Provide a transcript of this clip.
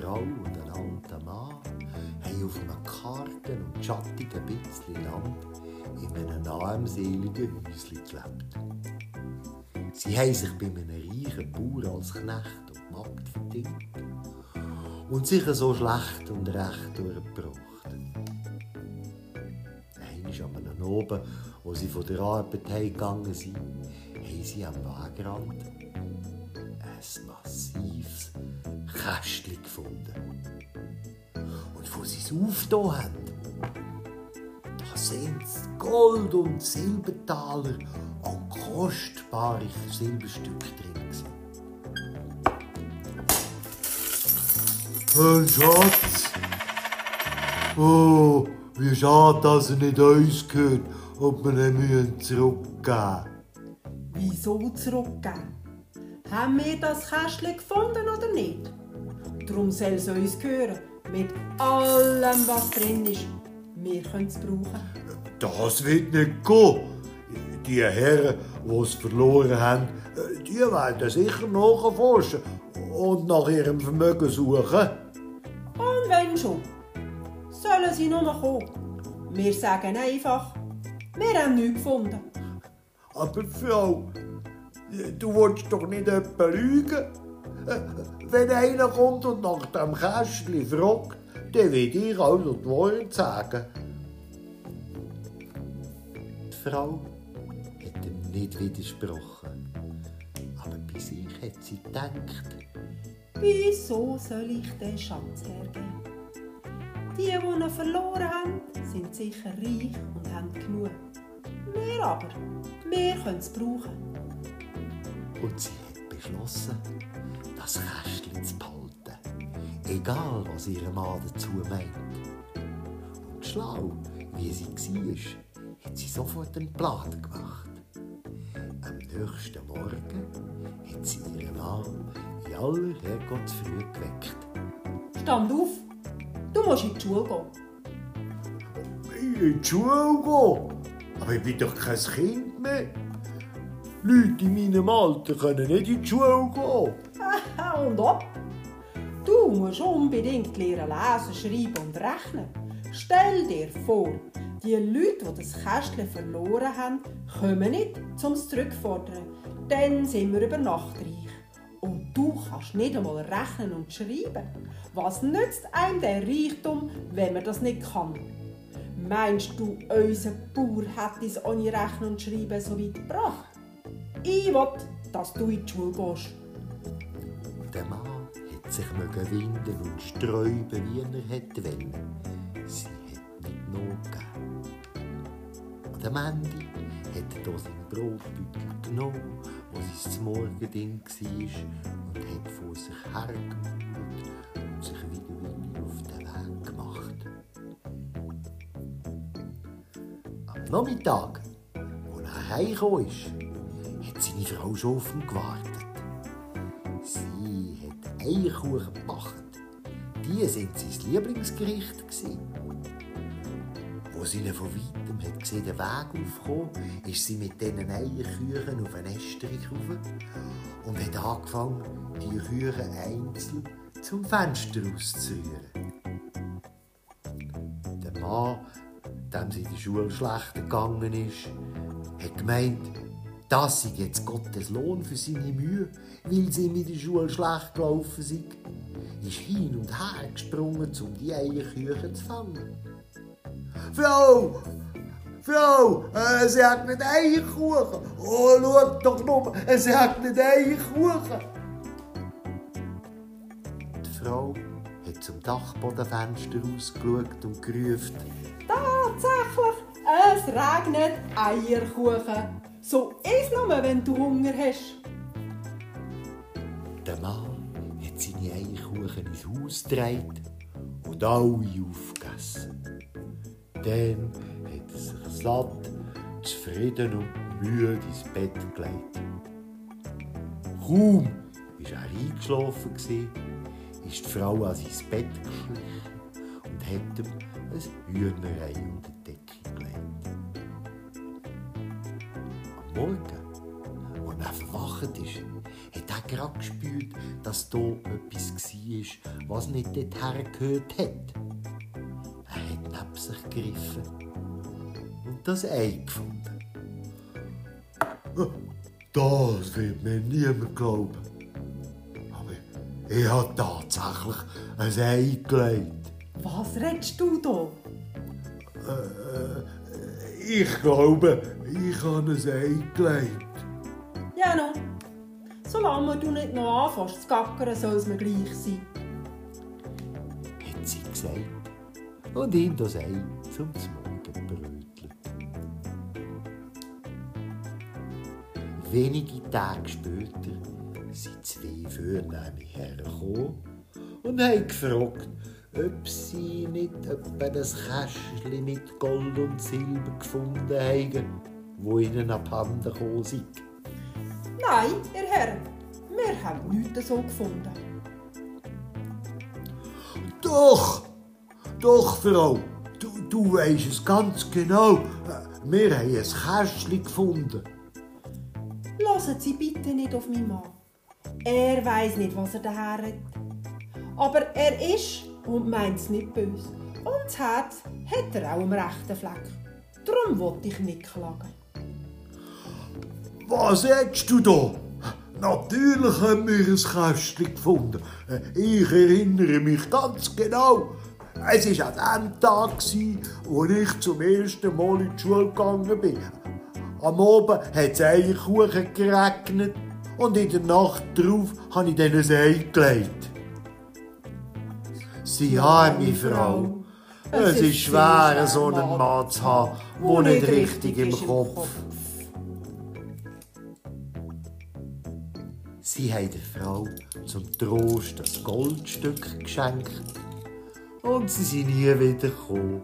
Frau und ein alter Mann haben auf einem kargen und schattigen bisschen Land in einem armseligen Häuschen gelebt. Sie haben sich bei einem reichen Bauer als Knecht und Magd verdient und sich so schlecht und recht durchgebracht. Einmal am einem oben, wo sie von der Arbeit heimgegangen sind, haben sie am Wegrand ein massives Kästchen gefunden. Sie es aufgetan haben, da sind Gold- und Silbertaler an kostbare Silberstücke drin. Ein Schatz! Oh, wie schade, dass er nicht uns gehört und wir ihn müssen zurückgeben Wieso zurückgeben? Haben wir das Kästchen gefunden oder nicht? Darum soll es uns gehören. Mit allem, was drin ist. Wir können es brauchen. Das wird nicht gehen. Die Herren, die es verloren haben, die werden sicher nachforschen und nach ihrem Vermögen suchen. Und wenn schon, sollen sie nur noch kommen. Wir sagen einfach, wir haben nichts gefunden. Aber Frau, du willst doch nicht etwa lügen. Äh, Wenn einer kommt und nach dem Kästchen fragt, dann will ich also die Wahrheit sagen. Die Frau hat ihm nicht widersprochen. Aber bei sich hat sie gedacht, Wieso soll ich den Schatz hergeben? Die, die ihn verloren haben, sind sicher reich und haben genug. Wir aber, wir können es brauchen. Und sie hat beschlossen, das Kästchen zu behalten. Egal, was ihr Mann dazu meint. Und schlau, wie sie war, hat sie sofort einen Plan gemacht. Am nächsten Morgen hat sie ihren Mann in aller Herrgottsfrühe geweckt. Stand auf, du musst in die Schule gehen. In die Schule gehen? Aber ich bin doch kein Kind mehr. Leute in meinem Alter können nicht in die Schule gehen. Und ob? Du musst unbedingt lernen lesen, schreiben und rechnen. Stell dir vor, die Leute, die das Kästchen verloren haben, kommen nicht, um es zurückzufordern. Dann sind wir über Nacht reich. Und du kannst nicht einmal rechnen und schreiben. Was nützt einem der Reichtum, wenn man das nicht kann? Meinst du, unser Bauer hat es ohne Rechnen und Schreiben so weit gebracht? Ich will, dass du in die Schule gehst. Der Mann hat sich mögen winden und sträuben, wie er hätte wollen. Sie hat nicht nachgegeben. Und am Ende hat er seinen Brotbeutel genommen, wo sie zum Morgen war, und hat vor sich hergemauert und sich wieder wieder auf den Weg gemacht. Am Nachmittag, als er heimgekommen ist, hat seine Frau schon auf ihn gewartet. Eierkuchen gebacken. Die sind sein Lieblingsgericht. Wo sie von weitem hat gesehen, den Weg aufkommen, ist sie mit diesen Eierküchen auf ein Ästerich rauf und hat angefangen, die Küchen einzeln zum Fenster auszurühren. Der Mann, dem sie in der Schule schlecht gegangen ist, hat gemeint, das sei jetzt Gottes Lohn für seine Mühe, weil sie mit der Schule schlecht gelaufen sind. Ist hin und her gesprungen, um die Eierküche zu fangen. Frau! Frau! äh, Sie hat nicht Eierkuchen! Oh, schau doch nur, sie hat nicht Eierkuchen! Die Frau hat zum Dachbodenfenster rausgeschaut und gerufen. Tatsächlich, es regnet Eierkuchen. So ist nur, wenn du Hunger hast. Der Mann hat seine Eierkuchen ins Haus gedreht und alle aufgegessen. Dann hat er sich satt, zufrieden und müde ins Bett gelegt. Kaum war er eingeschlafen, ist die Frau an sein Bett geschlichen und hat ihm ein Hühnerei unter Morgen, als er verwacht ist, hat er gerade gespürt, dass da etwas war, was nicht dorthin gehört hat. Er hat neben sich gegriffen und das Ei gefunden. Das wird mir niemand glauben. Aber ich habe tatsächlich ein Ei gelegt. Was redest du da? Ich glaube, ich habe ein Ei gelegt. Ja, no. Solange du nicht noch anfängst zu gackern, soll es mir gleich sein. hat sie gesagt und ihm das Ei zum Morgen brötelt. Wenige Tage später sind zwei Vornehme hergekommen und haben gefragt, ob sie nicht etwa das Kästchen mit Gold und Silber gefunden haben, wo ihnen abhanden gekommen sind. Nein, ihr Herr, wir haben nichts so gefunden. Doch, doch, Frau, du, du weisst es ganz genau. Wir haben ein Kästchen gefunden. Lassen Sie bitte nicht auf meinen Mann. Er weiß nicht, was er daher hat. Aber er ist und meint es nicht böse. Und das Herz hat er auch am rechten Fleck. Darum wollte ich nicht klagen. Was sagst du da? Natürlich haben wir ein Kästchen gefunden. Ich erinnere mich ganz genau. Es war an dem Tag, wo ich zum ersten Mal in die Schule gegangen bin. Am Abend hat es Eierkuchen geregnet und in der Nacht darauf habe ich dann ein Ei gelegt. Sie arme Frau. Es ist schwer, so einen Mann zu haben, der nicht richtig im Kopf Sie haben der Frau zum Trost das Goldstück geschenkt und sie sind nie wieder gekommen.